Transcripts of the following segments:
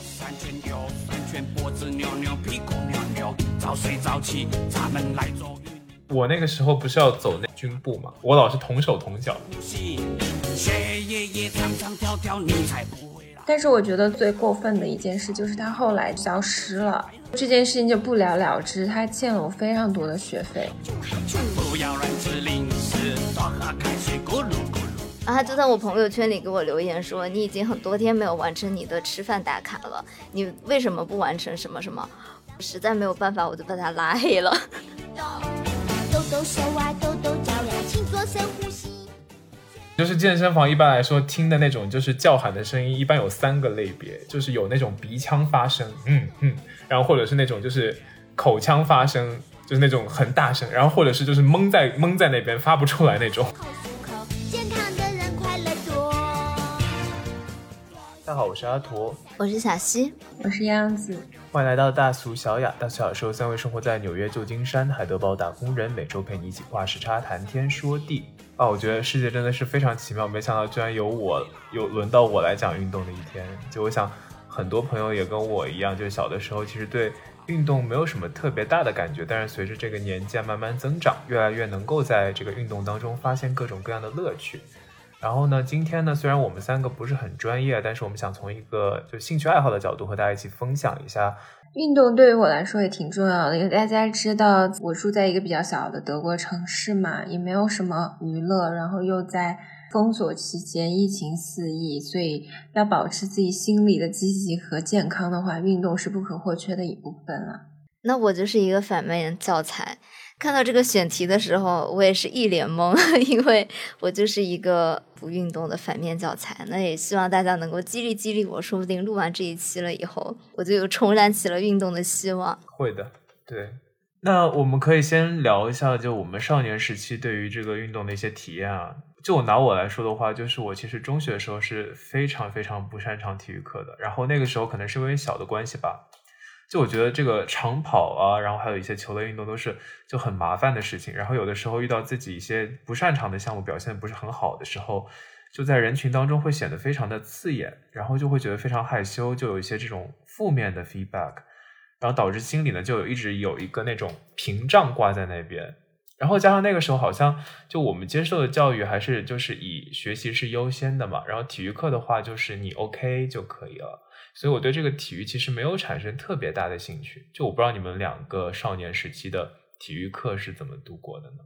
三圈右三圈脖子扭扭屁股扭扭，早睡早起，咱们来做运我那个时候不是要走那军步嘛，我老是同手同脚。学爷爷唱唱跳跳，你才不会老。但是我觉得最过分的一件事就是他后来消失了，这件事情就不了了之，他欠了我非常多的学费。不要乱吃零食，多喝开水，咕噜咕噜。然后他就在我朋友圈里给我留言说：“你已经很多天没有完成你的吃饭打卡了，你为什么不完成什么什么？”实在没有办法，我就把他拉黑了。就是健身房一般来说听的那种就是叫喊的声音，一般有三个类别，就是有那种鼻腔发声，嗯嗯，然后或者是那种就是口腔发声，就是那种很大声，然后或者是就是蒙在蒙在那边发不出来那种。大家好，我是阿驼，我是小溪，我是样子，欢迎来到大俗小雅。大俗小说三位生活在纽约、旧金山、海德堡打工人，每周陪你一起跨时差谈天说地。啊，我觉得世界真的是非常奇妙，没想到居然有我有轮到我来讲运动的一天。就我想，很多朋友也跟我一样，就是小的时候其实对运动没有什么特别大的感觉，但是随着这个年纪啊慢慢增长，越来越能够在这个运动当中发现各种各样的乐趣。然后呢，今天呢，虽然我们三个不是很专业，但是我们想从一个就兴趣爱好的角度和大家一起分享一下运动对于我来说也挺重要的，因为大家知道我住在一个比较小的德国城市嘛，也没有什么娱乐，然后又在封锁期间，疫情肆意，所以要保持自己心理的积极和健康的话，运动是不可或缺的一部分了。那我就是一个反面教材。看到这个选题的时候，我也是一脸懵，因为我就是一个不运动的反面教材。那也希望大家能够激励激励我，说不定录完这一期了以后，我就又重燃起了运动的希望。会的，对。那我们可以先聊一下，就我们少年时期对于这个运动的一些体验啊。就我拿我来说的话，就是我其实中学的时候是非常非常不擅长体育课的，然后那个时候可能是因为小的关系吧。就我觉得这个长跑啊，然后还有一些球类运动都是就很麻烦的事情。然后有的时候遇到自己一些不擅长的项目，表现不是很好的时候，就在人群当中会显得非常的刺眼，然后就会觉得非常害羞，就有一些这种负面的 feedback，然后导致心里呢就有一直有一个那种屏障挂在那边。然后加上那个时候好像就我们接受的教育还是就是以学习是优先的嘛，然后体育课的话就是你 OK 就可以了。所以我对这个体育其实没有产生特别大的兴趣，就我不知道你们两个少年时期的体育课是怎么度过的呢？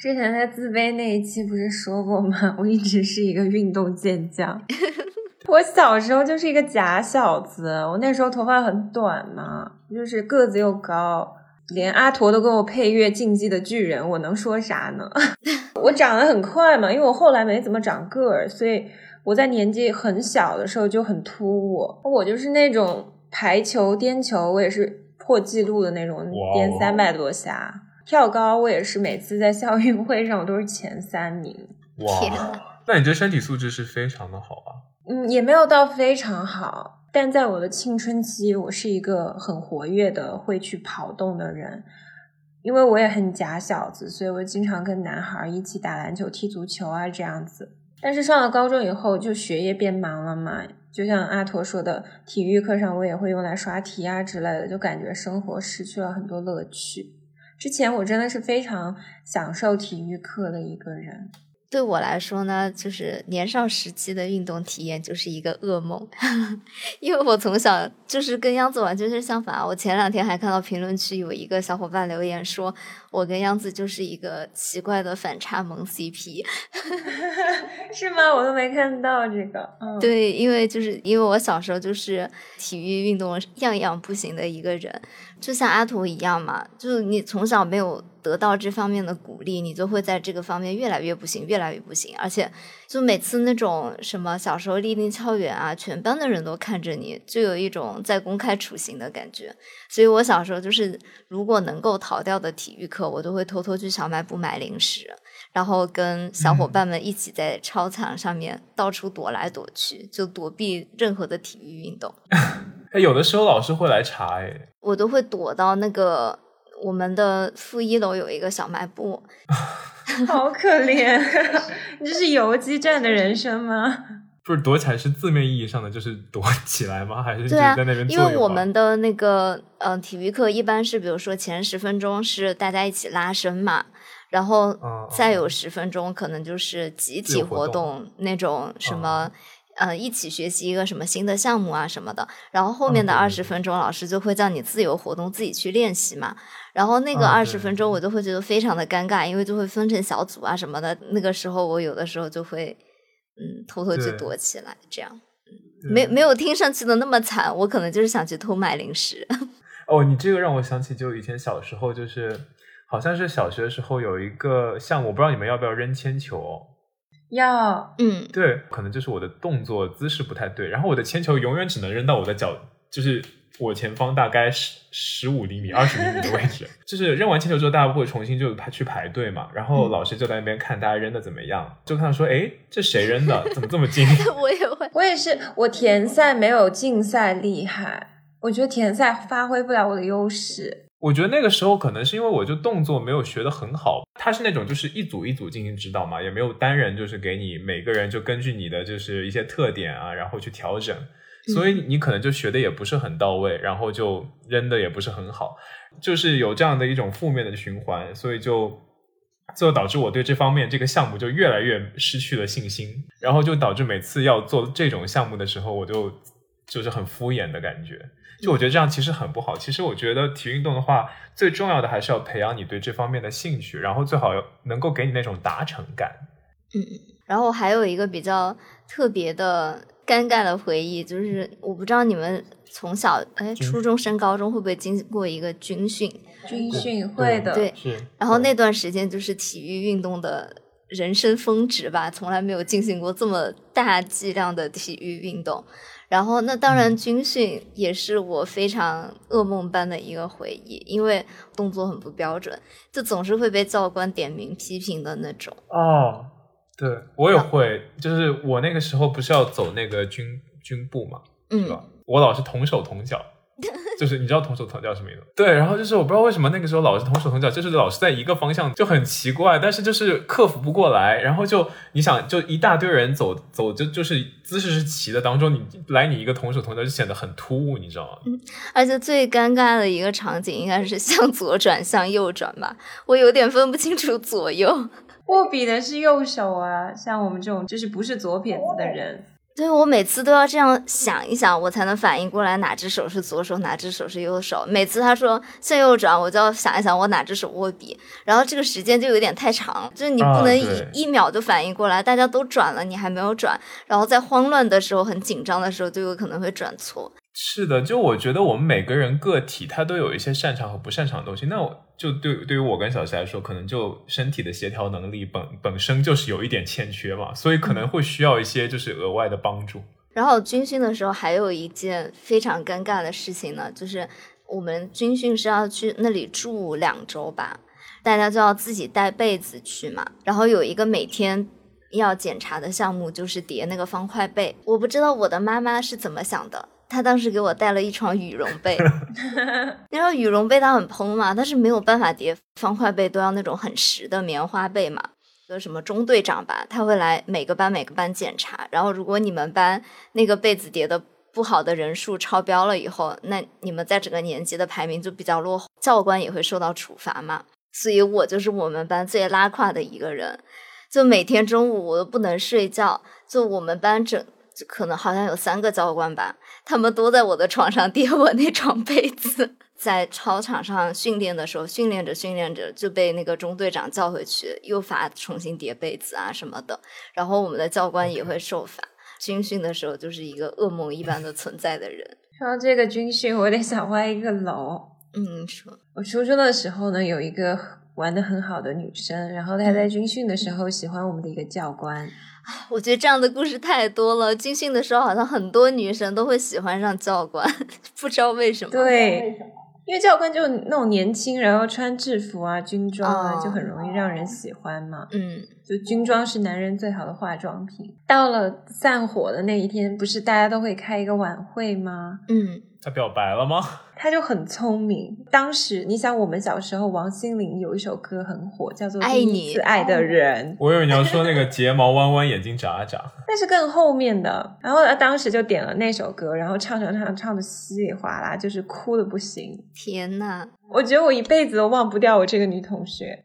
之前在自卑那一期不是说过吗？我一直是一个运动健将。我小时候就是一个假小子，我那时候头发很短嘛，就是个子又高，连阿驼都给我配乐《竞技的巨人》，我能说啥呢？我长得很快嘛，因为我后来没怎么长个儿，所以。我在年纪很小的时候就很突兀，我就是那种排球、颠球，我也是破纪录的那种，颠三百多下。跳高我也是每次在校运会上我都是前三名。哇，那你这身体素质是非常的好啊。嗯，也没有到非常好，但在我的青春期，我是一个很活跃的、会去跑动的人。因为我也很假小子，所以我经常跟男孩一起打篮球、踢足球啊，这样子。但是上了高中以后，就学业变忙了嘛。就像阿驼说的，体育课上我也会用来刷题啊之类的，就感觉生活失去了很多乐趣。之前我真的是非常享受体育课的一个人。对我来说呢，就是年少时期的运动体验就是一个噩梦，因为我从小就是跟央子完全是相反。我前两天还看到评论区有一个小伙伴留言说，我跟杨子就是一个奇怪的反差萌 CP，是吗？我都没看到这个。嗯，对，因为就是因为我小时候就是体育运动样样不行的一个人，就像阿图一样嘛，就是你从小没有。得到这方面的鼓励，你就会在这个方面越来越不行，越来越不行。而且，就每次那种什么小时候立定跳远啊，全班的人都看着你，就有一种在公开处刑的感觉。所以我小时候就是，如果能够逃掉的体育课，我都会偷偷去小卖部买零食，然后跟小伙伴们一起在操场上面到处躲来躲去，就躲避任何的体育运动。哎，有的时候老师会来查，哎，我都会躲到那个。我们的负一楼有一个小卖部，好可怜，你这是游击战的人生吗？不是躲起来是字面意义上的，就是躲 起来吗？还是就是对啊在那边，因为我们的那个呃体育课一般是，比如说前十分钟是大家一起拉伸嘛，然后嗯再有十分钟可能就是集体活活动动那种什么。嗯呃，一起学习一个什么新的项目啊什么的，然后后面的二十分钟，老师就会叫你自由活动，自己去练习嘛。然后那个嗯二十分钟，我就会觉得非常的尴尬，因为就会分成小组啊什么的。那个时候，我有的时候就会嗯偷偷去躲起来，这样对没没有听上去的那么惨。我可能就是想去偷买零食。哦，你这个让我想起，就以前小时候，就是好像是小学的时候有一个项目，我不知道你们要不要扔铅球哦。要嗯，对，可能就是我的动作姿势不太对，然后我的铅球永远只能扔到我的脚，就是我前方大概十十五厘米、二十厘米的位置。就是扔完铅球之后，大家会重新就排去排队嘛，然后老师就在那边看大家扔的怎么样，就看到说，哎，这谁扔的？怎么这么近？我也会。我也是，我田赛没有竞赛厉害，我觉得田赛发挥不了我的优势。我觉得那个时候可能是因为我就动作没有学得很好，他是那种就是一组一组进行指导嘛，也没有单人就是给你每个人就根据你的就是一些特点啊，然后去调整，所以你可能就学的也不是很到位，然后就扔的也不是很好，就是有这样的一种负面的循环，所以就最后导致我对这方面这个项目就越来越失去了信心，然后就导致每次要做这种项目的时候，我就就是很敷衍的感觉。就我觉得这样其实很不好。其实我觉得体育运动的话，最重要的还是要培养你对这方面的兴趣，然后最好能够给你那种达成感。嗯然后还有一个比较特别的尴尬的回忆，就是我不知道你们从小哎初中升高中会不会经过一个军训，军训会的，对是。然后那段时间就是体育运动的人生峰值吧，从来没有进行过这么大剂量的体育运动。然后那当然军训也是我非常噩梦般的一个回忆，因为动作很不标准，就总是会被教官点名批评的那种。哦，对我也会，就是我那个时候不是要走那个军军步嘛，是嗯吧？我老是同手同脚，就是你知道同手同脚什么意思？对，然后就是我不知道为什么那个时候老是同手同脚，就是老是在一个方向，就很奇怪，但是就是克服不过来，然后就你想，就一大堆人走走，就就是姿势是齐的当中，你来你一个同手同脚就显得很突兀，你知道吗？而且最尴尬的一个场景应该是向左转向右转吧，我有点分不清楚左右。握笔的是右手啊，像我们这种就是不是左撇子的人，对我每次都要这样想一想，我才能反应过来哪只手是左手，哪只手是右手。每次他说向右转，我就要想一想我哪只手握笔，然后这个时间就有点太长，就是你啊不能一、对一秒就反应过来，大家都转了，你还没有转，然后在慌乱的时候、很紧张的时候，就有可能会转错。是的，就我觉得我们每个人个体他都有一些擅长和不擅长的东西。那我就对对于我跟小西来说，可能就身体的协调能力本本身就是有一点欠缺嘛，所以可能会需要一些就是额外的帮助。然后军训的时候还有一件非常尴尬的事情呢，就是我们军训是要去那里住两周吧，大家就要自己带被子去嘛。然后有一个每天要检查的项目就是叠那个方块被，我不知道我的妈妈是怎么想的。她当时给我带了一床羽绒被，然后羽绒被它很蓬嘛，但是没有办法叠方块被，都要那种很实的棉花被嘛。就什么中队长吧，他会来每个班每个班检查，然后如果你们班那个被子叠的不好的人数超标了以后，那你们在整个年级的排名就比较落后，教官也会受到处罚嘛。所以我就是我们班最拉胯的一个人，就每天中午我都不能睡觉，就我们班整就可能好像有三个教官吧，他们都在我的床上叠我那床被子。在操场上训练的时候，训练着训练着就被那个中队长叫回去，又罚重新叠被子啊什么的。然后我们的教官也会受罚。军训的时候就是一个噩梦一般的存在的人。说到这个军训，我得想歪一个楼。嗯，说我初中的时候呢，有一个玩的很好的女生，然后她在军训的时候喜欢我们的一个教官。我觉得这样的故事太多了。军训的时候，好像很多女生都会喜欢上教官，不知道为什么。对，因为教官就那种年轻，然后穿制服啊、军装啊，哦就很容易让人喜欢嘛。嗯，就军装是男人最好的化妆品。到了散伙的那一天，不是大家都会开一个晚会吗？嗯，他表白了吗？他就很聪明。当时你想，我们小时候王心凌有一首歌很火，叫做《爱你爱的人》，我以为你要说那个睫毛弯弯，眼睛眨眨。那是更后面的。然后他当时就点了那首歌，然后唱唱唱唱的稀里哗啦，就是哭的不行。天呐，我觉得我一辈子都忘不掉我这个女同学。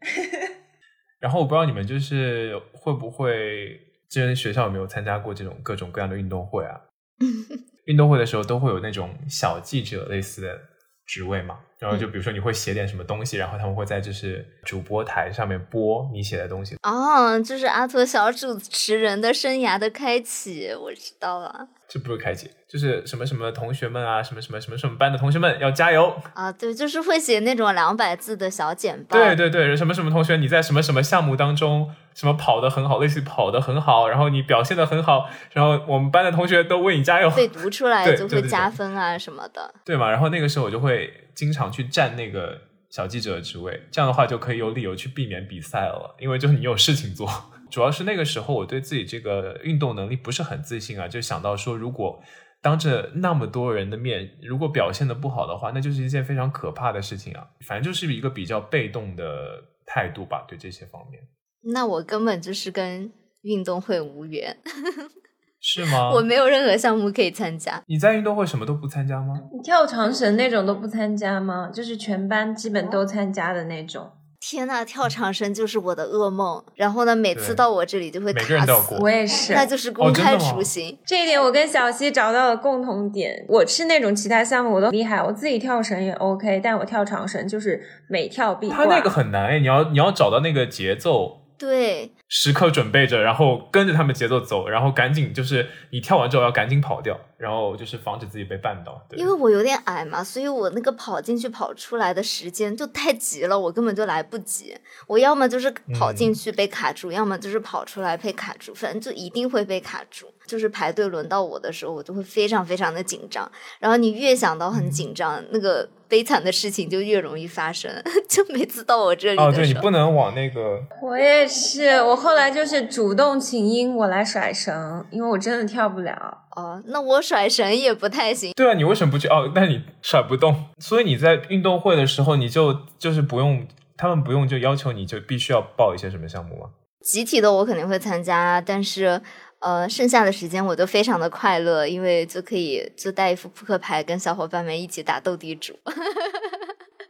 然后我不知道你们就是会不会，之前学校有没有参加过这种各种各样的运动会啊？运动会的时候都会有那种小记者类似的职位嘛，然后就比如说你会写点什么东西，然后他们会在就是主播台上面播你写的东西。哦，就是阿托小主持人的生涯的开启，我知道了。这不是开启，就是什么什么同学们啊，什么什么什么什么班的同学们要加油。啊，对，就是会写那种两百字的小简报。对对对，什么什么同学你在什么什么项目当中什么跑得很好，类似于跑得很好，然后你表现得很好，然后我们班的同学都为你加油。被读出来就会加分啊什么的。对嘛？然后那个时候我就会经常去占那个小记者的职位，这样的话就可以有理由去避免比赛了，因为就是你有事情做。主要是那个时候我对自己这个运动能力不是很自信啊，就想到说如果当着那么多人的面，如果表现的不好的话，那就是一件非常可怕的事情啊。反正就是一个比较被动的态度吧，对这些方面。那我根本就是跟运动会无缘，是吗？我没有任何项目可以参加。你在运动会什么都不参加吗？你跳长绳那种都不参加吗？就是全班基本都参加的那种。天呐，跳长绳就是我的噩梦。然后呢，每次到我这里就会每卡死个人都要过我也是，那就是公开处刑。这一点我跟小溪找到了共同点。我是那种其他项目我都厉害，我自己跳绳也 OK，但我跳长绳就是每跳必挂。他那个很难哎，你要你要找到那个节奏，对，时刻准备着，然后跟着他们节奏走，然后赶紧就是你跳完之后要赶紧跑掉，然后就是防止自己被绊倒。对因为我有点矮嘛，所以我那个跑进去跑出来的时间就太急了，我根本就来不及。我要么就是跑进去被卡住，要么就是跑出来被卡住，反正就一定会被卡住。就是排队轮到我的时候，我就会非常非常的紧张。然后你越想到很紧张，那个悲惨的事情就越容易发生。就每次到我这里哦，的时候，对你不能往那个我也是，我后来就是主动请缨，我来甩绳，因为我真的跳不了。哦，那我甩绳也不太行。对啊，你为什么不去？哦，那你甩不动，所以你在运动会的时候，你就就是不用，他们不用就要求你就必须要报一些什么项目吗？集体的我肯定会参加，但是呃，剩下的时间我都非常的快乐，因为就可以就带一副扑克牌，跟小伙伴们一起打斗地主。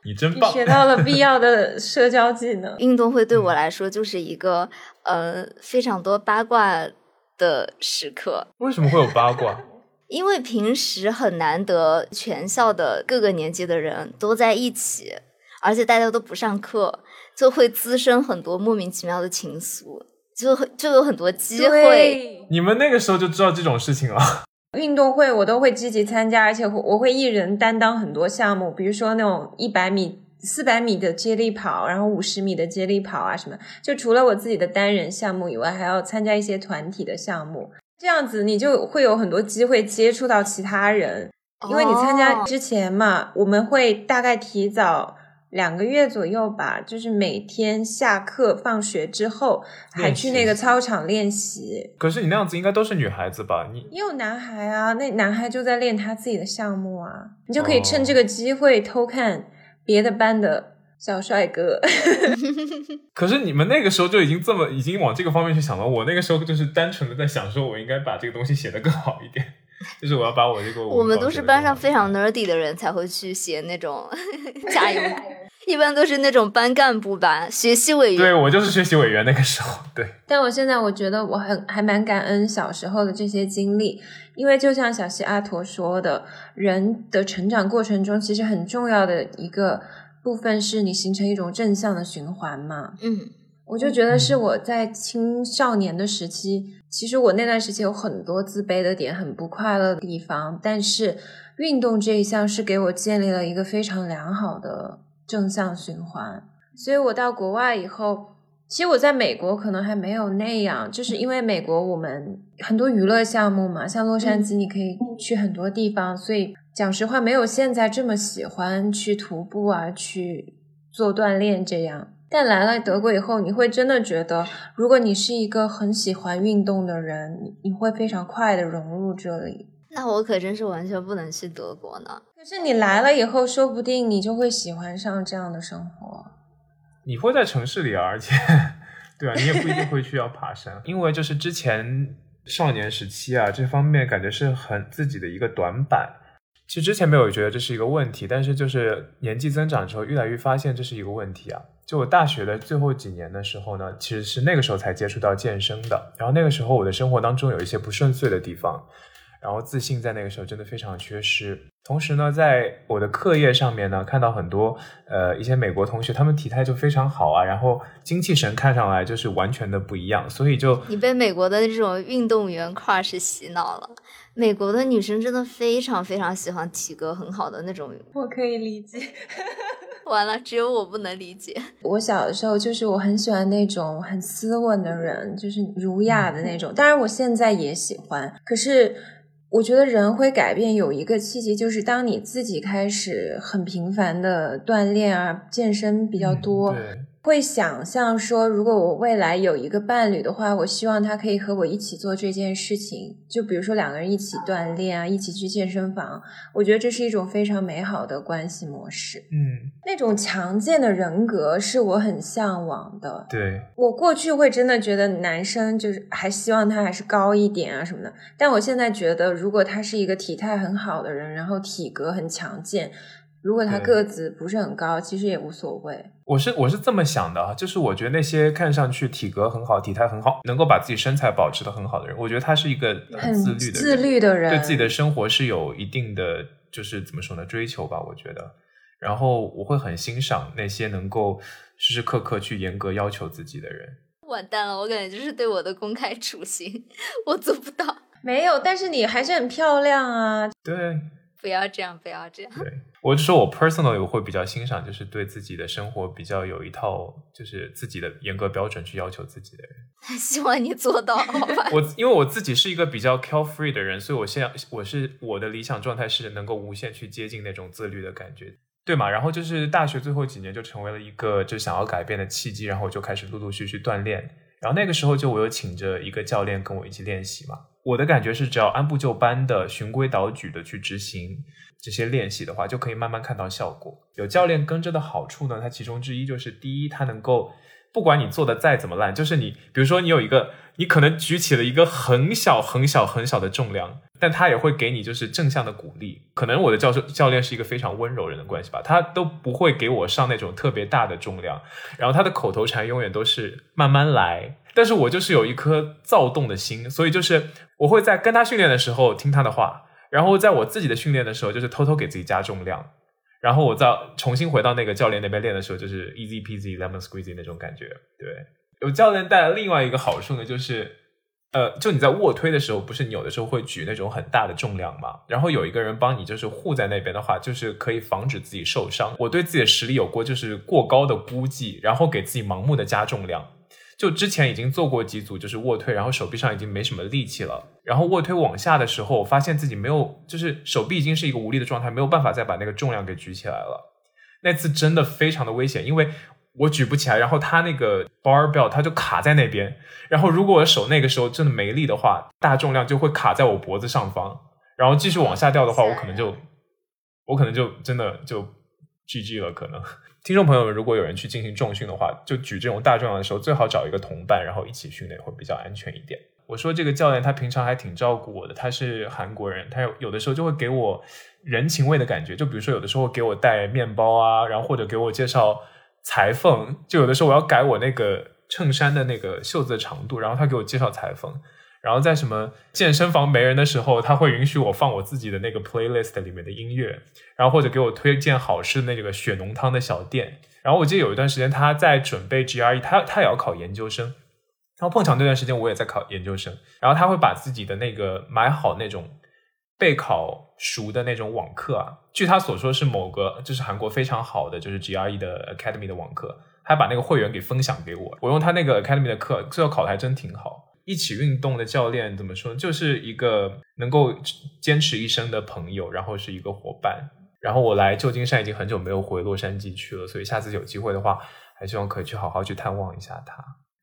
你你真棒！学到了必要的社交技能。运动会对我来说就是一个呃非常多八卦的时刻，为什么会有八卦？因为平时很难得全校的各个年级的人都在一起，而且大家都不上课，就会滋生很多莫名其妙的情愫，就就有很多机会。你们那个时候就知道这种事情了？运动会我都会积极参加，而且我会一人担当很多项目，比如说那种一百米、四百米的接力跑，然后五十米的接力跑啊什么。就除了我自己的单人项目以外，还要参加一些团体的项目。这样子你就会有很多机会接触到其他人，因为你参加哦之前嘛，我们会大概提早。两个月左右吧，就是每天下课放学之后，还去那个操场练习。可是你那样子应该都是女孩子吧？你也有男孩啊，那男孩就在练他自己的项目啊，你就可以趁哦这个机会偷看别的班的小帅哥。可是你们那个时候就已经这么已经往这个方面去想了。我那个时候就是单纯的在想，说我应该把这个东西写得更好一点，就是我要把我这个我们都是班上非常 nerdy 的人才会去写那种 加油，一般都是那种班干部吧，学习委员对。我就是学习委员那个时候，对，但我现在我觉得我很还蛮感恩小时候的这些经历，因为就像小西阿陀说的，人的成长过程中其实很重要的一个部分是你形成一种正向的循环嘛。嗯，我就觉得是我在青少年的时期，其实我那段时期有很多自卑的点，很不快乐的地方，但是运动这一项是给我建立了一个非常良好的正向循环。所以我到国外以后，其实我在美国可能还没有那样，就是因为美国我们很多娱乐项目嘛，像洛杉矶你可以去很多地方，所以讲实话没有现在这么喜欢去徒步啊，去做锻炼这样。但来了德国以后，你会真的觉得，如果你是一个很喜欢运动的人，你你会非常快的融入这里。那我可真是完全不能去德国呢。可是你来了以后，说不定你就会喜欢上这样的生活。你会在城市里啊，而且，对啊，你也不一定会去要爬山，因为就是之前少年时期啊，这方面感觉是很自己的一个短板。其实之前没有觉得这是一个问题，但是就是年纪增长之后，越来越发现这是一个问题啊。就我大学的最后几年的时候呢，其实是那个时候才接触到健身的，然后那个时候我的生活当中有一些不顺遂的地方。然后自信在那个时候真的非常缺失。同时呢，在我的课业上面呢，看到很多呃一些美国同学，他们体态就非常好啊，然后精气神看上来就是完全的不一样。所以就你被美国的这种运动员 crush 洗脑了。美国的女生真的非常非常喜欢体格很好的那种。我可以理解。完了，只有我不能理解。我小的时候就是我很喜欢那种很斯文的人，就是儒雅的那种。当然，我现在也喜欢，可是。我觉得人会改变，有一个契机，就是当你自己开始很频繁的锻炼啊，健身比较多。会想象说，如果我未来有一个伴侣的话，我希望他可以和我一起做这件事情。就比如说两个人一起锻炼啊，一起去健身房，我觉得这是一种非常美好的关系模式。嗯，那种强健的人格是我很向往的。对，我过去会真的觉得男生就是还希望他还是高一点啊什么的，但我现在觉得，如果他是一个体态很好的人，然后体格很强健。如果他个子不是很高，其实也无所谓。我是我是这么想的啊，就是我觉得那些看上去体格很好、体态很好，能够把自己身材保持的很好的人，我觉得他是一个很自律的自律的人，对自己的生活是有一定的就是怎么说呢追求吧。我觉得，然后我会很欣赏那些能够时时刻刻去严格要求自己的人。完蛋了，我感觉就是对我的公开处刑，我做不到。没有，但是你还是很漂亮啊。对。不要这样，不要这样。对，我就说我 personally 我会比较欣赏，就是对自己的生活比较有一套，就是自己的严格标准去要求自己的人。希望你做到，好吧？我因为我自己是一个比较 carefree 的人，所以我现在我是我的理想状态是能够无限去接近那种自律的感觉，对嘛？然后就是大学最后几年就成为了一个就想要改变的契机，然后我就开始陆陆续续锻炼。然后那个时候就我有请着一个教练跟我一起练习嘛。我的感觉是，只要按部就班的、循规蹈矩的去执行这些练习的话，就可以慢慢看到效果。有教练跟着的好处呢，它其中之一就是，第一，它能够不管你做的再怎么烂，就是你，比如说你有一个，你可能举起了一个很小很小很小的重量，但他也会给你就是正向的鼓励。可能我的教授教练是一个非常温柔人的关系吧，他都不会给我上那种特别大的重量，然后他的口头禅永远都是慢慢来。但是我就是有一颗躁动的心，所以就是我会在跟他训练的时候听他的话，然后在我自己的训练的时候就是偷偷给自己加重量，然后我再重新回到那个教练那边练的时候就是 easy peasy lemon squeezy 那种感觉。对，有教练带来另外一个好处呢，就是呃，就你在卧推的时候，不是你有的时候会举那种很大的重量嘛，然后有一个人帮你就是护在那边的话，就是可以防止自己受伤。我对自己的实力有过就是过高的估计，然后给自己盲目的加重量。就之前已经做过几组，就是卧推，然后手臂上已经没什么力气了。然后卧推往下的时候，我发现自己没有，就是手臂已经是一个无力的状态，没有办法再把那个重量给举起来了。那次真的非常的危险，因为我举不起来，然后他那个 barbell 它就卡在那边。然后如果我手那个时候真的没力的话，大重量就会卡在我脖子上方，然后继续往下掉的话，我可能就，我可能就真的就 GG 了，可能。听众朋友们，如果有人去进行重训的话，就举这种大重量的时候，最好找一个同伴，然后一起训练会比较安全一点。我说这个教练他平常还挺照顾我的，他是韩国人，他有有的时候就会给我人情味的感觉，就比如说有的时候给我带面包啊，然后或者给我介绍裁缝，就有的时候我要改我那个衬衫的那个袖子的长度，然后他给我介绍裁缝。然后在什么健身房没人的时候，他会允许我放我自己的那个 playlist 里面的音乐，然后或者给我推荐好吃的那个血浓汤的小店。然后我记得有一段时间他在准备 GRE，他他也要考研究生，然后碰巧那段时间我也在考研究生，然后他会把自己的那个买好那种备考熟的那种网课啊，据他所说是某个就是韩国非常好的就是 GRE 的 Academy 的网课，他把那个会员给分享给我，我用他那个 Academy 的课，最后考的还真挺好。一起运动的教练怎么说？就是一个能够坚持一生的朋友，然后是一个伙伴。然后我来旧金山已经很久没有回洛杉矶去了，所以下次有机会的话，还希望可以去好好去探望一下他。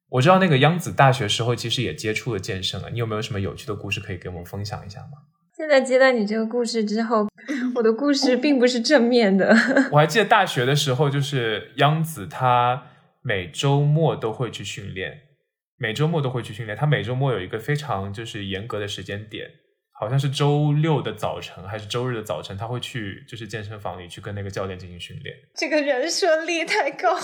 我知道那个央子大学时候其实也接触了健身啊，你有没有什么有趣的故事可以给我们分享一下吗？现在接到你这个故事之后，我的故事并不是正面的。我还记得大学的时候，就是央子她每周末都会去训练，每周末都会去训练。他每周末有一个非常就是严格的时间点，好像是周六的早晨还是周日的早晨，他会去就是健身房里去跟那个教练进行训练。这个人设力太高，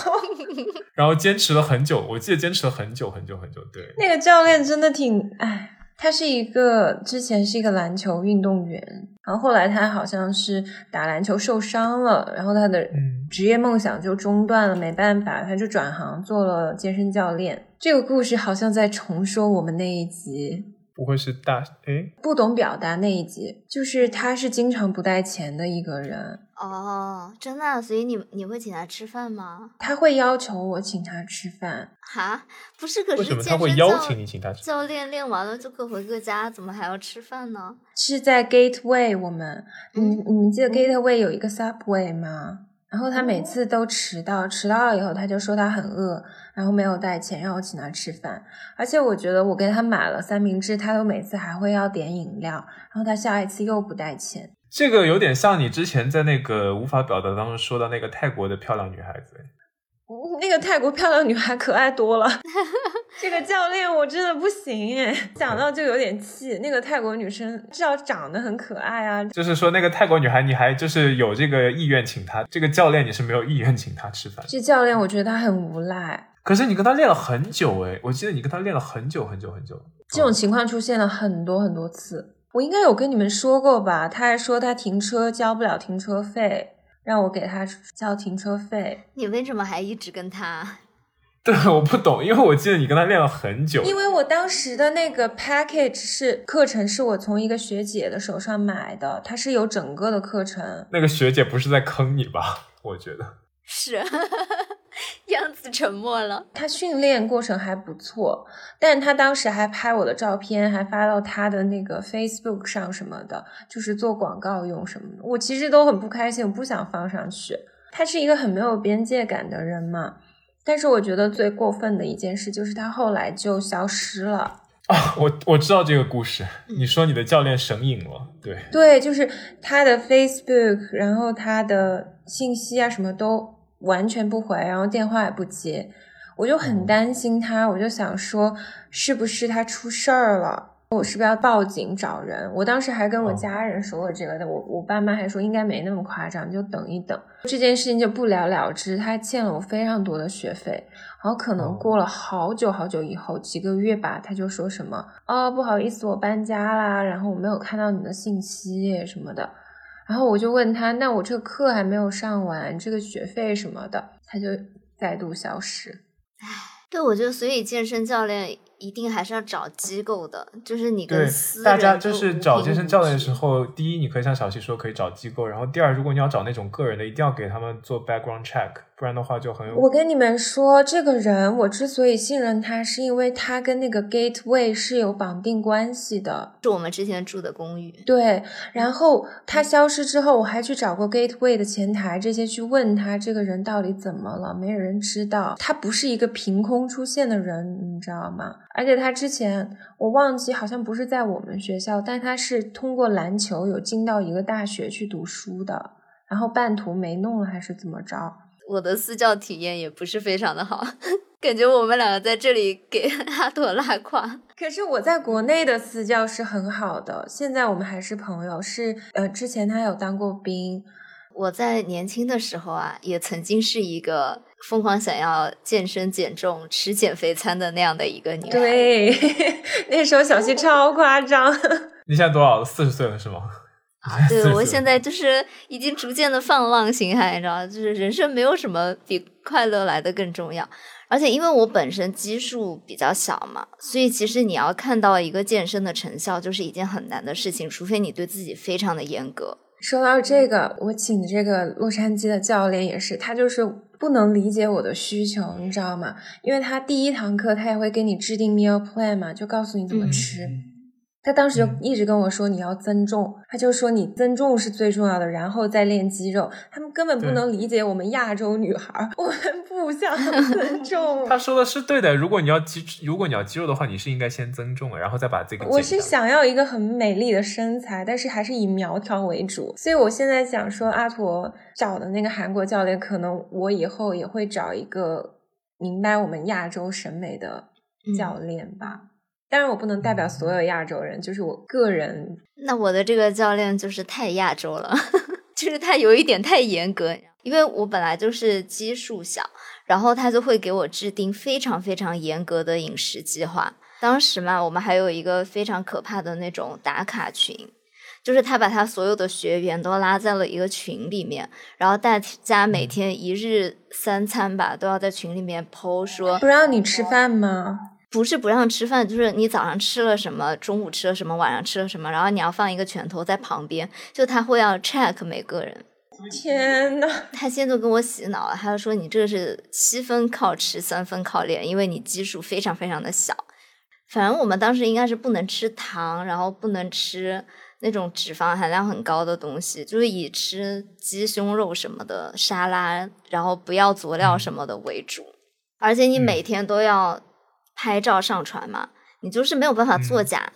然后坚持了很久，我记得坚持了很久很久很久。对，那个教练真的挺哎。他是一个之前是一个篮球运动员，然后后来他好像是打篮球受伤了，然后他的职业梦想就中断了，没办法，他就转行做了健身教练。这个故事好像在重说我们那一集。不会是大诶，不懂表达那一集，就是他是经常不带钱的一个人哦，真的，所以你你会请他吃饭吗？他会要求我请他吃饭，哈，不是，可是为什么他会邀请你请他吃？教练练完了就各回各家，怎么还要吃饭呢？是在 Gateway，我们，你你们记得 Gateway 有一个 Subway 吗？然后他每次都迟到，迟到了以后他就说他很饿，然后没有带钱让我请他吃饭。而且我觉得我给他买了三明治，他都每次还会要点饮料，然后他下一次又不带钱。这个有点像你之前在那个无法表达当中说的那个泰国的漂亮女孩子。那个泰国漂亮女孩可爱多了，这个教练我真的不行哎，想到就有点气。那个泰国女生至少长得很可爱啊。就是说那个泰国女孩，你还就是有这个意愿请她，这个教练你是没有意愿请她吃饭。这教练我觉得他很无赖。可是你跟他练了很久哎，我记得你跟他练了很久很久很久。这种情况出现了很多很多次，我应该有跟你们说过吧？他还说他停车交不了停车费。让我给他交停车费，你为什么还一直跟他？对，我不懂，因为我记得你跟他练了很久。因为我当时的那个 package 是课程，是我从一个学姐的手上买的，它是有整个的课程。那个学姐不是在坑你吧？我觉得是。样子沉默了。他训练过程还不错，但他当时还拍我的照片，还发到他的那个 Facebook 上什么的，就是做广告用什么的。我其实都很不开心，我不想放上去。他是一个很没有边界感的人嘛。但是我觉得最过分的一件事就是他后来就消失了。啊，我我知道这个故事。你说你的教练神隐了，对对，就是他的 Facebook，然后他的信息啊什么都。完全不回，然后电话也不接，我就很担心他，我就想说是不是他出事儿了，我是不是要报警找人？我当时还跟我家人说了这个的，我我爸妈还说应该没那么夸张，就等一等，这件事情就不了了之。他欠了我非常多的学费，然后可能过了好久好久以后，几个月吧，他就说什么哦，不好意思，我搬家啦，然后我没有看到你的信息什么的。然后我就问他，那我这个课还没有上完，这个学费什么的，他就再度消失。唉，对，我觉得所以健身教练一定还是要找机构的，就是你跟私大家就是找健身教练的时候，第一你可以像小溪说可以找机构，然后第二如果你要找那种个人的，一定要给他们做 background check。不然的话就很有。我跟你们说，这个人我之所以信任他，是因为他跟那个 Gateway 是有绑定关系的，是我们之前住的公寓。对，然后他消失之后，我还去找过 Gateway 的前台这些去问他这个人到底怎么了，没有人知道。他不是一个凭空出现的人，你知道吗？而且他之前我忘记好像不是在我们学校，但他是通过篮球有进到一个大学去读书的，然后半途没弄了还是怎么着？我的私教体验也不是非常的好，感觉我们两个在这里给阿朵拉胯。可是我在国内的私教是很好的，现在我们还是朋友。是呃，之前他有当过兵。我在年轻的时候啊，也曾经是一个疯狂想要健身减重、吃减肥餐的那样的一个女孩。对，那时候小溪超夸张。你现在多少？四十岁了是吗？对，我现在就是已经逐渐的放浪形骸，你知道就是人生没有什么比快乐来的更重要。而且因为我本身基数比较小嘛，所以其实你要看到一个健身的成效，就是一件很难的事情，除非你对自己非常的严格。说到这个，我请的这个洛杉矶的教练也是，他就是不能理解我的需求，你知道吗？因为他第一堂课他也会给你制定 meal plan 嘛，就告诉你怎么吃。他当时就嗯一直跟我说你要增重，他就说你增重是最重要的，然后再练肌肉。他们根本不能理解我们亚洲女孩儿，我们不想增 重。他说的是对的。如果你要肌，如果你要肌肉的话，你是应该先增重，然后再把这个我是想要一个很美丽的身材，但是还是以苗条为主。所以我现在想说，阿驼找的那个韩国教练，可能我以后也会找一个明白我们亚洲审美的教练吧。当然，我不能代表所有亚洲人，就是我个人。那我的这个教练就是太亚洲了，就是他有一点太严格，因为我本来就是基数小，然后他就会给我制定非常非常严格的饮食计划。当时嘛，我们还有一个非常可怕的那种打卡群，就是他把他所有的学员都拉在了一个群里面，然后大家每天一日三餐吧都要在群里面剖说不让你吃饭吗？不是不让吃饭，就是你早上吃了什么，中午吃了什么，晚上吃了什么，然后你要放一个拳头在旁边，就他会要 check 每个人。天呐，他现在就跟我洗脑了，他就说你这个是七分靠吃，三分靠练，因为你基数非常非常的小。反正我们当时应该是不能吃糖，然后不能吃那种脂肪含量很高的东西，就是以吃鸡胸肉什么的沙拉，然后不要佐料什么的为主。而且你每天都要拍照上传嘛，你就是没有办法作假，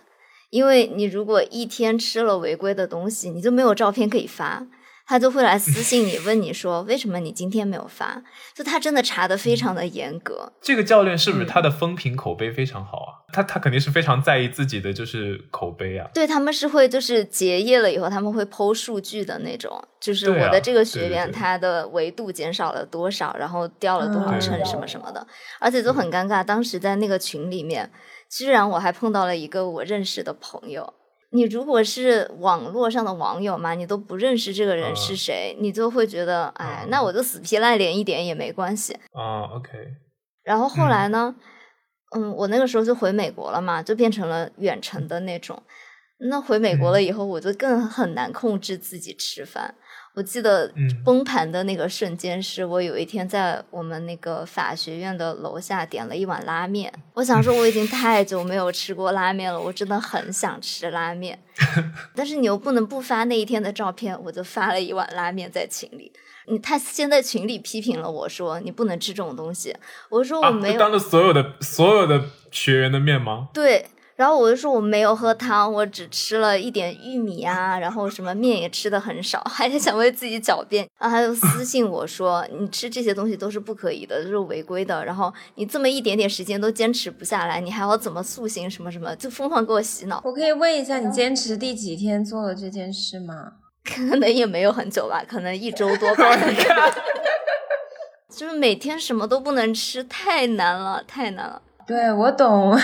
因为你如果一天吃了违规的东西，你就没有照片可以发。他就会来私信你，问你说为什么你今天没有发？就他真的查的非常的严格。这个教练是不是嗯他的风评口碑非常好啊？他他肯定是非常在意自己的就是口碑啊。对他们是会就是结业了以后，他们会剖数据的那种，就是我的这个学员他的维度减少了多少，然后掉了多少嗯秤什么什么的，而且就很尴尬。当时在那个群里面，居然我还碰到了一个我认识的朋友。你如果是网络上的网友嘛，你都不认识这个人是嗯谁，你就会觉得，哎，嗯那我就死皮赖脸一点也没关系。啊，OK，然后后来呢，嗯我那个时候就回美国了嘛，就变成了远程的那种。那回美国了以后，我就更很难控制自己吃饭。我记得嗯崩盘的那个瞬间，是我有一天在我们那个法学院的楼下点了一碗拉面。我想说，我已经太久没有吃过拉面了，我真的很想吃拉面。但是你又不能不发那一天的照片，我就发了一碗拉面在群里。你他先在群里批评了我说你不能吃这种东西，我说我啊，没有、就当着所有的所有的学员的面吗？对，然后我就说我没有喝汤，我只吃了一点玉米啊，然后什么面也吃的很少，还是想为自己狡辩。然后他就私信我说，你吃这些东西都是不可以的，都是违规的。然后你这么一点点时间都坚持不下来，你还要怎么塑形什么什么，就疯狂给我洗脑。我可以问一下，你坚持第几天做了这件事吗？可能也没有很久吧，可能一周多吧。就是每天什么都不能吃，太难了，太难了。对，我懂。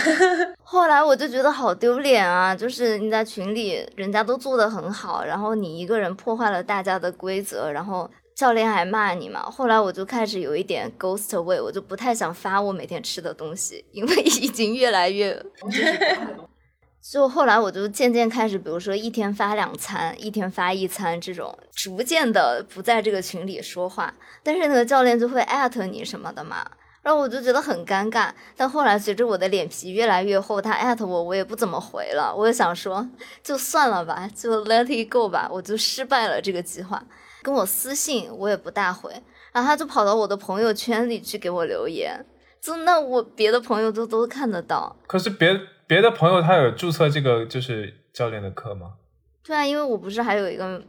后来我就觉得好丢脸啊！就是你在群里，人家都做的很好，然后你一个人破坏了大家的规则，然后教练还骂你嘛。后来我就开始有一点 ghost way，，我就不太想发我每天吃的东西，因为 已经越来越。就后来我就渐渐开始，比如说一天发两餐，一天发一餐这种，逐渐的不在这个群里说话，但是那个教练就会艾特你什么的嘛。然后我就觉得很尴尬，但后来随着我的脸皮越来越厚，他艾特我，我也不怎么回了。我就想说，就算了吧，就 let it go 吧，我就失败了这个计划。跟我私信我也不大回，然后他就跑到我的朋友圈里去给我留言，就那我别的朋友都都看得到。可是别别的朋友他有注册这个就是教练的课吗？对啊，因为我不是还有一个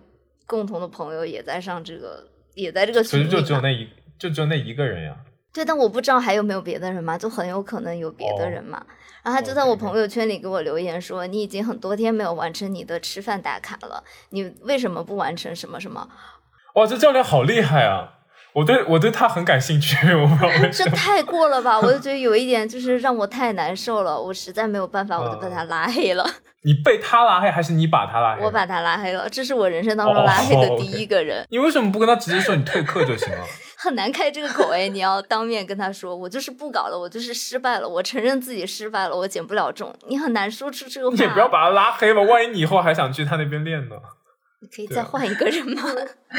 共同的朋友也在上这个，也在这个所以群里嘛就只有那一就只有那一个人呀。对，但我不知道还有没有别的人嘛，就很有可能有别的人嘛。然后他就在我朋友圈里给我留言说：“你已经很多天没有完成你的吃饭打卡了，你为什么不完成什么什么？哇，这教练好厉害啊！我对我对他很感兴趣，我不知道为什么。这太过了吧！我就觉得有一点就是让我太难受了，我实在没有办法，我就把他拉黑了。你被他拉黑还是你把他拉黑？我把他拉黑了，这是我人生当中哦拉黑的第一个人。你为什么不跟他直接说你退课就行了？很难开这个口哎，你要当面跟他说，我就是不搞了，我就是失败了，我承认自己失败了，我减不了重。你很难说出这个话。你也不要把他拉黑吧，万一你以后还想去他那边练呢？你可以再换一个人吗？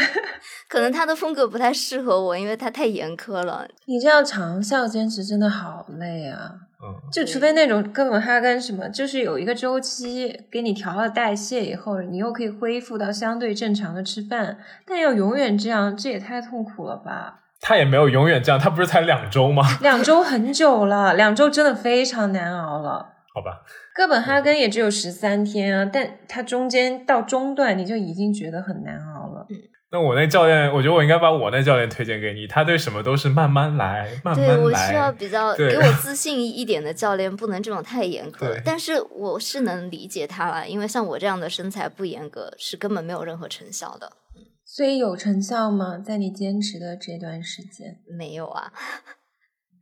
可能他的风格不太适合我，因为他太严苛了。你这样长效坚持真的好累啊！嗯，就除非那种哥本哈根什么，就是有一个周期给你调了代谢以后，你又可以恢复到相对正常的吃饭，但要永远这样，这也太痛苦了吧？他也没有永远这样，他不是才两周吗？两周 很久了，两周真的非常难熬了。好吧，哥本哈根也只有十三天啊，但它中间到中段你就已经觉得很难熬了。那我那教练，我觉得我应该把我那教练推荐给你，他对什么都是慢慢来，慢对慢来。对我需要比较给我自 信一点的教练，不能这种太严格对。但是我是能理解他了，因为像我这样的身材不严格是根本没有任何成效的。所以有成效吗？在你坚持的这段时间，没有啊，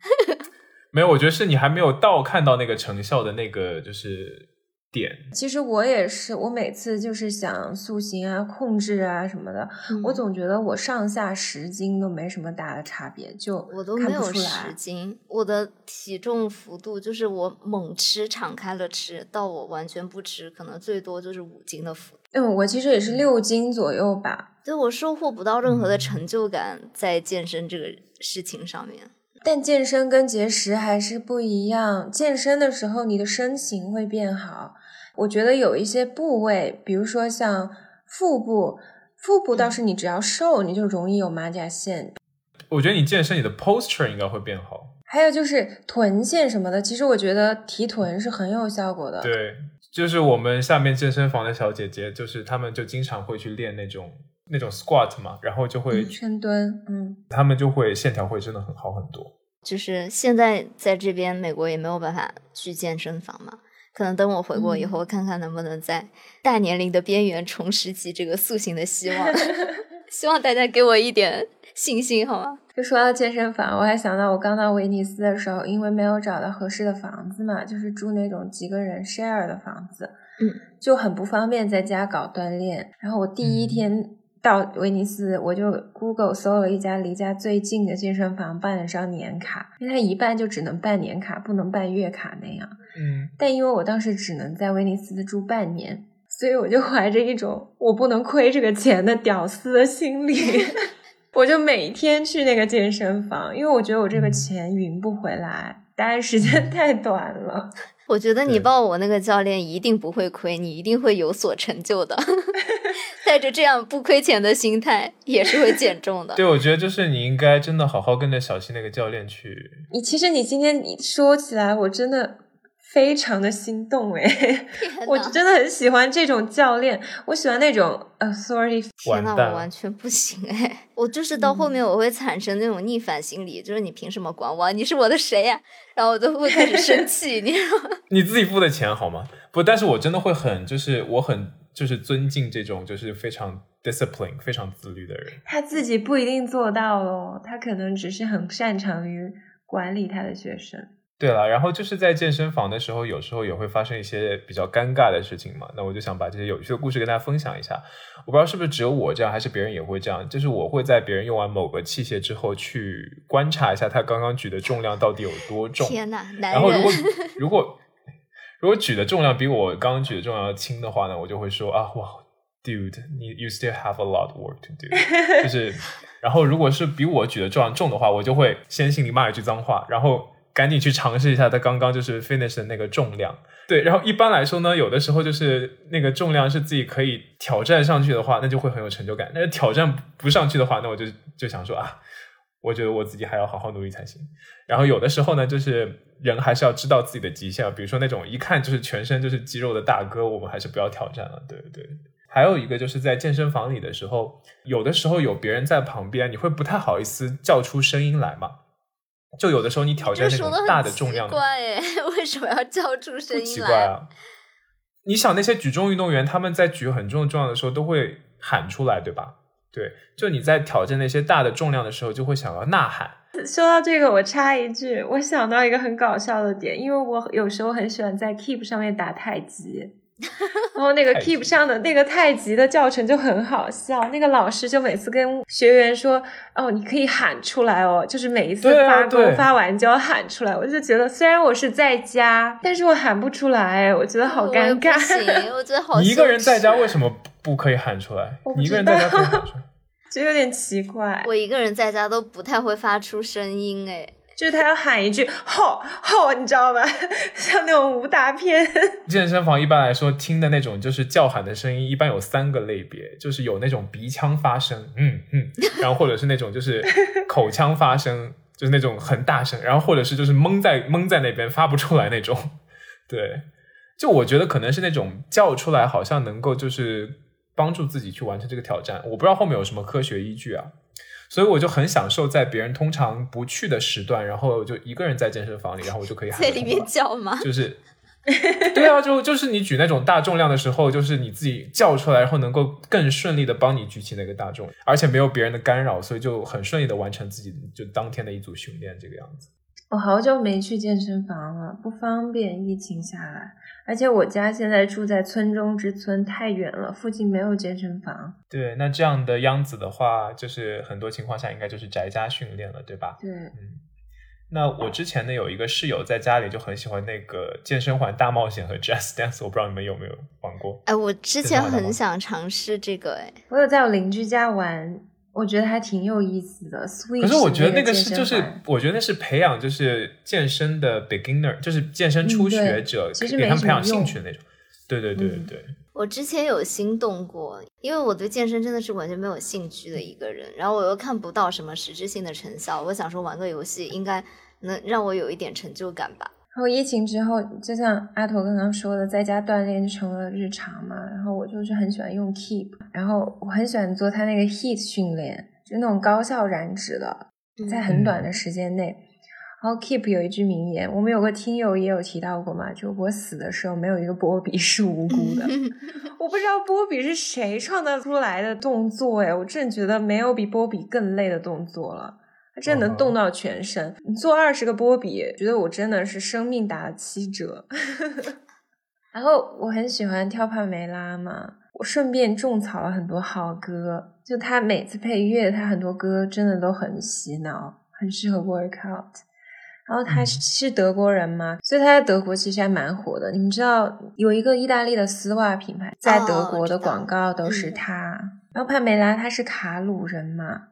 没有，我觉得是你还没有到看到那个成效的那个就是点。其实我也是，我每次就是想塑形啊、控制啊什么的，嗯我总觉得我上下十斤都没什么大的差别，就我都没有十。斤，我的体重幅度就是我猛吃、敞开了吃，到我完全不吃，可能最多就是五斤的幅度。嗯，我其实也是六斤左右吧，对我收获不到任何嗯的成就感在健身这个事情上面。但健身跟节食还是不一样。健身的时候，你的身形会变好。我觉得有一些部位，比如说像腹部，腹部倒是你只要瘦，你就容易有马甲线。我觉得你健身，你的 posture 应该会变好。还有就是臀线什么的，其实我觉得提臀是很有效果的。对，就是我们下面健身房的小姐姐，就是她们就经常会去练那种那种 squat 嘛，然后就会嗯，深蹲，嗯，她们就会线条会真的很好很多。就是现在在这边美国也没有办法去健身房嘛，可能等我回国以后，看看能不能在大年龄的边缘重拾起这个塑形的希望。希望大家给我一点信心，好吗？就说到健身房，我还想到我刚到威尼斯的时候，因为没有找到合适的房子嘛，就是住那种几个人 share 的房子，嗯，就很不方便在家搞锻炼。然后我第一嗯天到威尼斯，我就 Google 搜了一家离家最近的健身房，办了张年卡，因为它一办就只能办年卡，不能办月卡那样。嗯，但因为我当时只能在威尼斯住半年，所以我就 怀着一种我不能亏这个钱的屌丝的心理，我就每天去那个健身房，因为我觉得我这个钱匀不回来，待的时间 太短了。我觉得你报我那个教练一定不会亏，你一定会有所成就的。带着这样不亏钱的心态，也是会减重的。对，我觉得就是你应该真的好好跟着小溪那个教练去。你其实你今天你说起来，我真的非常的心动哎，我真的很喜欢这种教练，我喜欢那种 authority 天呐，完蛋了我完全不行哎！我就是到后面我会产生那种逆反心理，就是你凭什么管我？你是我的谁呀、然后我都会开始生气，你知道吗？你自己付的钱好吗？不，但是我真的会很，就是我很就是尊敬这种就是非常 discipline、非常自律的人。他自己不一定做到哦，他可能只是很擅长于管理他的学生。对了，然后就是在健身房的时候，有时候也会发生一些比较尴尬的事情嘛。那我就想把这些有趣的故事跟大家分享一下。我不知道是不是只有我这样，还是别人也会这样。就是我会在别人用完某个器械之后，去观察一下他刚刚举的重量到底有多重。天呐，男人然后如果如果如果举的重量比我刚刚举的重量要轻的话呢，我就会说啊，哇，dude，你 you still have a lot of work to do，就是，然后如果是比我举的重量重的话，我就会先心里骂一句脏话，然后赶紧去尝试一下他刚刚就是 finish 的那个重量。对，然后一般来说呢，有的时候就是那个重量是自己可以挑战上去的话，那就会很有成就感。但是挑战不上去的话，那我就就想说啊，我觉得我自己还要好好努力才行。然后有的时候呢，就是人还是要知道自己的极限，比如说那种一看就是全身就是肌肉的大哥，我们还是不要挑战了。对对。还有一个就是在健身房里的时候，有的时候有别人在旁边，你会不太好意思叫出声音来嘛。就有的时候你挑战那种大的重量，怪哎，为什么要叫出声不音来？奇怪啊。你想那些举重运动员，他们在举很重的重量的时候都会喊出来，对吧？对，就你在挑战那些大的重量的时候，就会想要呐喊。说到这个，我插一句，我想到一个很搞笑的点，因为我有时候很喜欢在 Keep 上面打太极，然后那个 Keep 上的那个太极的教程就很好笑，那个老师就每次跟学员说：“哦，你可以喊出来哦，就是每一次发功、对发完就要喊出来。”我就觉得虽然我是在家，但是我喊不出来，我觉得好尴尬。行，我觉得好。你一个人在家为什？么不可以喊出来你一个人在家可以喊出来。就有点奇怪。我一个人在家都不太会发出声音哎。就是他要喊一句“吼吼”，你知道吗？像那种武打片。健身房一般来说听的那种就是叫喊的声音，一般有三个类别，就是有那种鼻腔发声，嗯嗯，然后或者是那种就是口腔发声，就是那种很大声，然后或者是就是蒙在蒙在那边发不出来那种。对，就我觉得可能是那种叫出来，好像能够就是帮助自己去完成这个挑战。我不知道后面有什么科学依据啊。所以我就很享受在别人通常不去的时段，然后就一个人在健身房里，然后我就可以在里面叫吗？就是，对啊，就就是你举那种大重量的时候，就是你自己叫出来，然后能够更顺利的帮你举起那个大重，而且没有别人的干扰，所以就很顺利的完成自己就当天的一组训练这个样子。我好久没去健身房了，不方便，疫情下来。而且我家现在住在村中之村，太远了，附近没有健身房。对，那这样的样子的话，就是很多情况下应该就是宅家训练了，对吧？对，嗯。那我之前呢有一个室友在家里就很喜欢那个健身环大冒险和 Just Dance，我不知道你们有没有玩过？哎，我之前很想尝试这个，哎，我有在我邻居家玩。我觉得还挺有意思的。可是我觉得那个是就是，我觉得那是培养就是健身的 beginner，就是健身初学者，给他们培养兴趣的那种。对对对对对。我之前有心动过，因为我对健身真的是完全没有兴趣的一个人，然后我又看不到什么实质性的成效，我想说玩个游戏应该能让我有一点成就感吧。然后疫情之后，就像阿头刚刚说的，在家锻炼就成了日常嘛。就是很喜欢用 Keep，然后我很喜欢做他那个 Heat 训练，就那种高效燃脂的，在很短的时间内。然后 Keep 有一句名言，我们有个听友也有提到过嘛，就我死的时候没有一个波比是无辜的。我不知道波比是谁创造出来的动作，哎，我真觉得没有比波比更累的动作了。它真的能动到全身。你做二十个波比，觉得我真的是生命打了七折。然后我很喜欢跳帕梅拉嘛，我顺便种草了很多好歌。就他每次配乐，他很多歌真的都很洗脑，很适合 workout。然后他是德国人嘛，所以他在德国其实还蛮火的。你们知道有一个意大利的丝袜品牌在德国的广告都是他。然后帕梅拉他是卡鲁人嘛。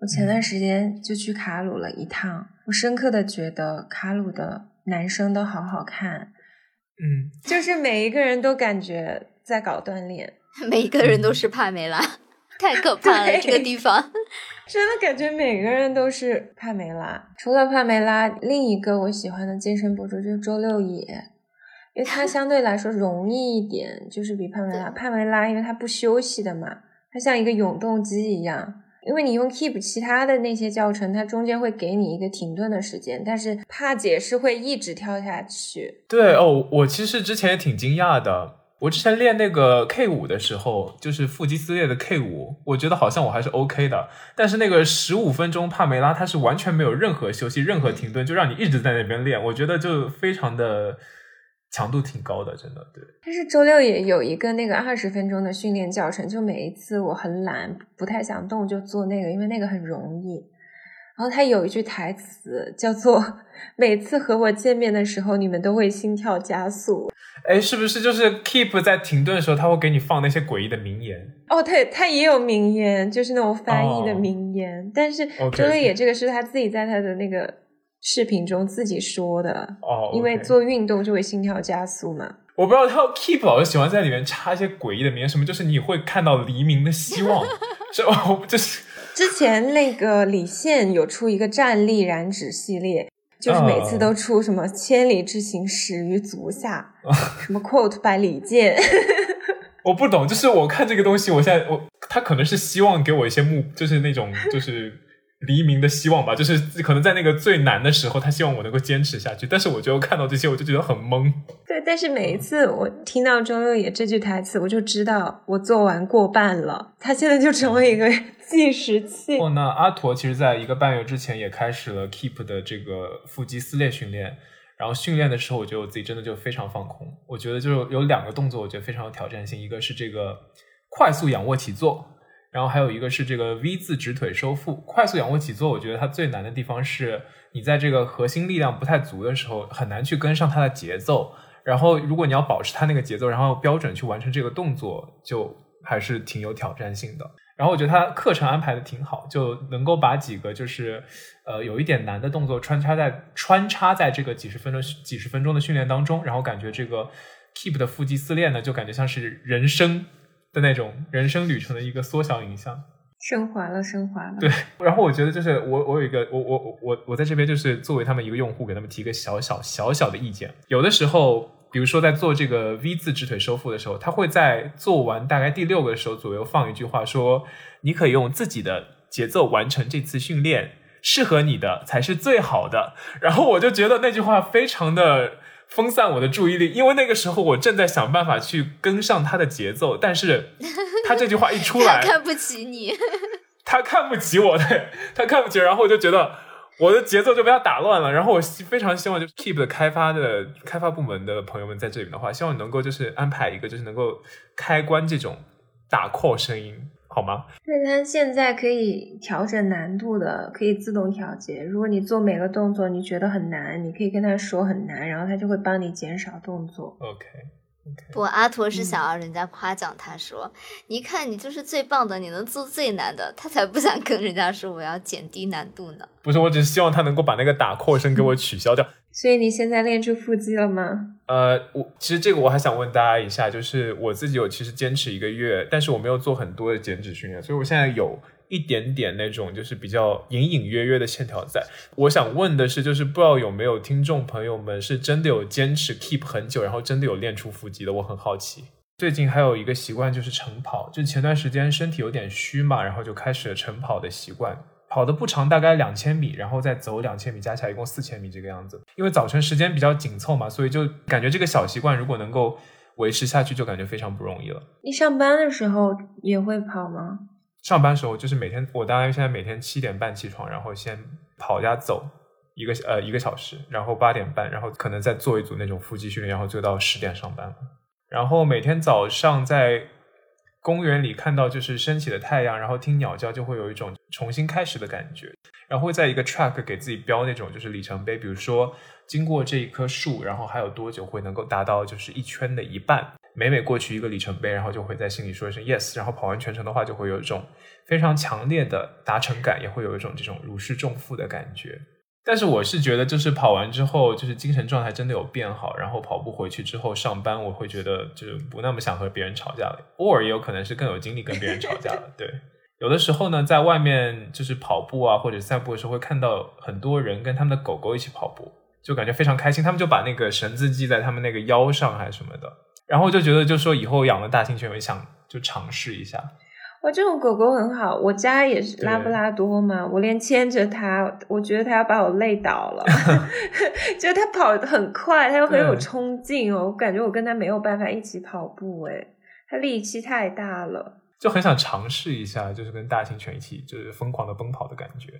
我前段时间就去卡鲁了一趟，我深刻的觉得卡鲁的男生都好好看，嗯，就是每一个人都感觉在搞锻炼，每一个人都是帕梅拉，太可怕了这个地方，真的感觉每个人都是帕梅拉。除了帕梅拉，另一个我喜欢的健身博主就是周六野，因为他相对来说容易一点，就是比帕梅拉，帕梅拉因为他不休息的嘛，他像一个永动机一样。因为你用 Keep 其他的那些教程，它中间会给你一个停顿的时间，但是帕姐是会一直跳下去。对哦，我其实之前也挺惊讶的。我之前练那个 K 五的时候，就是腹肌撕裂的 K 五，我觉得好像我还是 OK 的。但是那个十五分钟帕梅拉，它是完全没有任何休息、任何停顿，就让你一直在那边练。我觉得就非常的。强度挺高的，真的对。但是周六也有一个那个二十分钟的训练教程，就每一次我很懒，不太想动，就做那个，因为那个很容易。然后他有一句台词叫做“ 每次和我见面的时候，你们都会心跳加速”。哎，是不是就是 Keep 在停顿的时候，他会给你放那些诡异的名言？哦，他他也有名言，就是那种翻译的名言。但是周六野这个是他自己在他的那个。视频中自己说的哦，因为做运动就会心跳加速嘛。我不知道他 Keep 老是喜欢在里面插一些诡异的名，什么就是你会看到黎明的希望，是哦，就是之前那个李现有出一个站立燃脂系列，就是每次都出什么千里之行始于足下，什么 quote by 李健。我不懂，就是我看这个东西，我现在我他可能是希望给我一些目，就是那种就是。黎明的希望吧，就是可能在那个最难的时候，他希望我能够坚持下去。但是我觉得看到这些，我就觉得很懵。对，但是每一次我听到周六野这句台词，我就知道我做完过半了。他现在就成为一个计时器。哦，那阿驼其实在一个半月之前也开始了 Keep 的这个腹肌撕裂训练。然后训练的时候，我觉得我自己真的就非常放空。我觉得就是有两个动作，我觉得非常有挑战性。一个是这个快速仰卧起坐。然后还有一个是这个 V 字直腿收腹，快速仰卧起坐。我觉得它最难的地方是你在这个核心力量不太足的时候，很难去跟上它的节奏。然后如果你要保持它那个节奏，然后标准去完成这个动作，就还是挺有挑战性的。然后我觉得他课程安排的挺好，就能够把几个就是呃有一点难的动作穿插在穿插在这个几十分钟几十分钟的训练当中，然后感觉这个 Keep 的腹肌撕裂呢，就感觉像是人生的那种人生旅程的一个缩小影像。升华了，升华了。对，然后我觉得就是我我有一个我我我我我在这边就是作为他们一个用户，给他们提一个小小小小的意见。有的时候，比如说在做这个 V 字直腿收腹的时候，他会在做完大概第六个的时候左右放一句话说：“你可以用自己的节奏完成这次训练，适合你的才是最好的。”然后我就觉得那句话非常的分散我的注意力，因为那个时候我正在想办法去跟上他的节奏，但是 他这句话一出来，他看不起你。他看不起我，对他看不起，然后我就觉得我的节奏就被他打乱了。然后我希非常希望就是 Keep 的开发的开发部门的朋友们在这里的话，希望你能够就是安排一个就是能够开关这种打 call 声音，好吗？对，它现在可以调整难度的，可以自动调节。如果你做每个动作你觉得很难，你可以跟他说很难，然后他就会帮你减少动作。OK。不，阿陀是想要人家夸奖他说：“你看，你就是最棒的，你能做最难的。”他才不想跟人家说我要减低难度呢。不是，我只是希望他能够把那个打 call 声给我取消掉。所以你现在练出腹肌了吗？呃，我其实这个我还想问大家一下，就是我自己有其实坚持一个月，但是我没有做很多的减脂训练，所以我现在有一点点那种就是比较隐隐约约的线条在。我想问的是，就是不知道有没有听众朋友们是真的有坚持 keep 很久，然后真的有练出腹肌的，我很好奇。最近还有一个习惯就是晨跑，就前段时间身体有点虚嘛，然后就开始了晨跑的习惯。跑的不长，大概两千米，然后再走两千米，加起来一共四千米这个样子。因为早晨时间比较紧凑嘛，所以就感觉这个小习惯如果能够维持下去，就感觉非常不容易了。你上班的时候也会跑吗？上班时候就是每天，我大概现在每天七点半起床，然后先跑加走一个呃一个小时，然后八点半，然后可能再做一组那种腹肌训练，然后就到十点上班了。然后每天早上在公园里看到就是升起的太阳，然后听鸟叫，就会有一种重新开始的感觉。然后会在一个 track 给自己标那种就是里程碑，比如说经过这一棵树，然后还有多久会能够达到就是一圈的一半。每每过去一个里程碑，然后就会在心里说一声 yes，然后跑完全程的话，就会有一种非常强烈的达成感，也会有一种这种如释重负的感觉。但是我是觉得，就是跑完之后，就是精神状态真的有变好。然后跑步回去之后上班，我会觉得就是不那么想和别人吵架了，偶尔也有可能是更有精力跟别人吵架了。对，有的时候呢，在外面就是跑步啊或者散步的时候，会看到很多人跟他们的狗狗一起跑步，就感觉非常开心。他们就把那个绳子系在他们那个腰上还是什么的，然后就觉得就说以后养了大型犬，我想就尝试一下。哇，这种狗狗很好，我家也是拉布拉多嘛，我连牵着它，我觉得它要把我累倒了，就它跑得很快，它又很有冲劲哦，我感觉我跟它没有办法一起跑步，诶，它力气太大了，就很想尝试一下，就是跟大型犬一起就是疯狂的奔跑的感觉。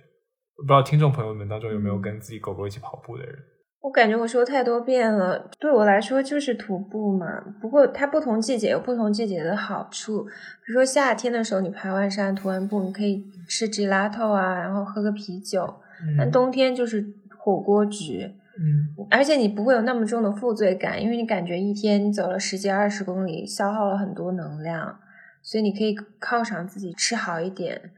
不知道听众朋友们当中有没有跟自己狗狗一起跑步的人？我感觉我说太多遍了，对我来说就是徒步嘛。不过它不同季节有不同季节的好处，比如说夏天的时候，你爬完山徒完步，你可以吃 gelato 啊，然后喝个啤酒。但冬天就是火锅局，嗯，而且你不会有那么重的负罪感，因为你感觉一天你走了十几二十公里，消耗了很多能量，所以你可以犒赏自己吃好一点。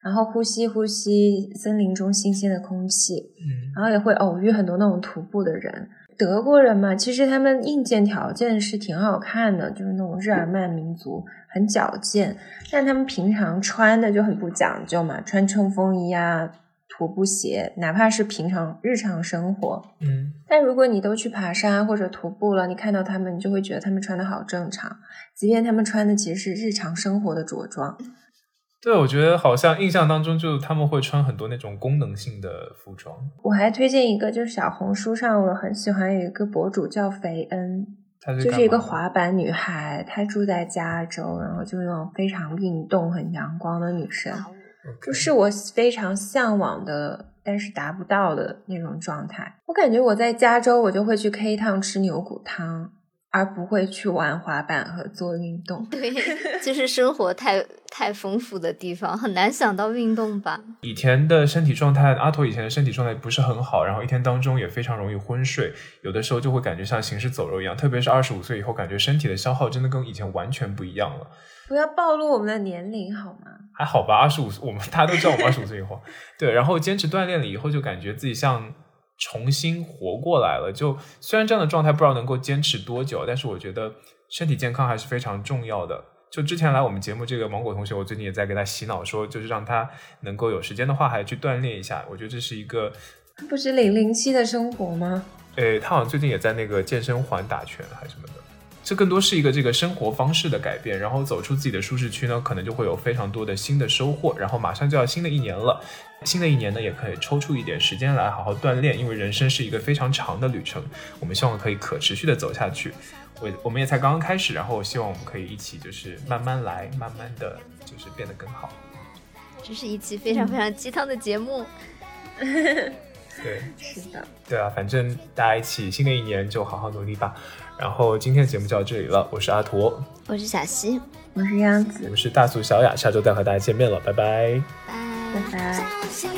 然后呼吸呼吸森林中新鲜的空气，嗯，然后也会偶遇很多那种徒步的人。德国人嘛，其实他们硬件条件是挺好看的，就是那种日耳曼民族，很矫健。但他们平常穿的就很不讲究嘛，穿冲锋衣啊、徒步鞋，哪怕是平常日常生活。嗯，但如果你都去爬山或者徒步了，你看到他们，你就会觉得他们穿的好正常，即便他们穿的其实是日常生活的着装。对，我觉得好像印象当中，就他们会穿很多那种功能性的服装。我还推荐一个，就是小红书上我很喜欢有一个博主叫肥恩，她是就是一个滑板女孩，她住在加州，然后就是那种非常运动、很阳光的女生，就是我非常向往的，但是达不到的那种状态。我感觉我在加州，我就会去 K 趟吃牛骨汤，而不会去玩滑板和做运动。对，就是生活太太丰富的地方，很难想到运动吧？以前的身体状态，阿驼以前的身体状态不是很好，然后一天当中也非常容易昏睡，有的时候就会感觉像行尸走肉一样。特别是二十五岁以后，感觉身体的消耗真的跟以前完全不一样了。不要暴露我们的年龄好吗？还好吧，二十五，我们大家都知道我们二十五岁以后，对，然后坚持锻炼了以后，就感觉自己像重新活过来了。就虽然这样的状态不知道能够坚持多久，但是我觉得身体健康还是非常重要的。就之前来我们节目这个芒果同学，我最近也在给他洗脑说，就是让他能够有时间的话，还去锻炼一下。我觉得这是一个，不是零零七的生活吗？诶，他好像最近也在那个健身环打拳还是什么的。这更多是一个这个生活方式的改变，然后走出自己的舒适区呢，可能就会有非常多的新的收获。然后马上就要新的一年了，新的一年呢，也可以抽出一点时间来好好锻炼，因为人生是一个非常长的旅程，我们希望可以可持续的走下去。我我们也才刚刚开始，然后希望我们可以一起就是慢慢来，慢慢的就是变得更好。这是一期非常非常鸡汤的节目。对，是的，对啊，反正大家一起新的一年就好好努力吧。然后今天的节目就到这里了，我是阿驼，我是小溪，我是杨我子，们是大俗小雅，下周再和大家见面了，拜拜。拜拜拜。小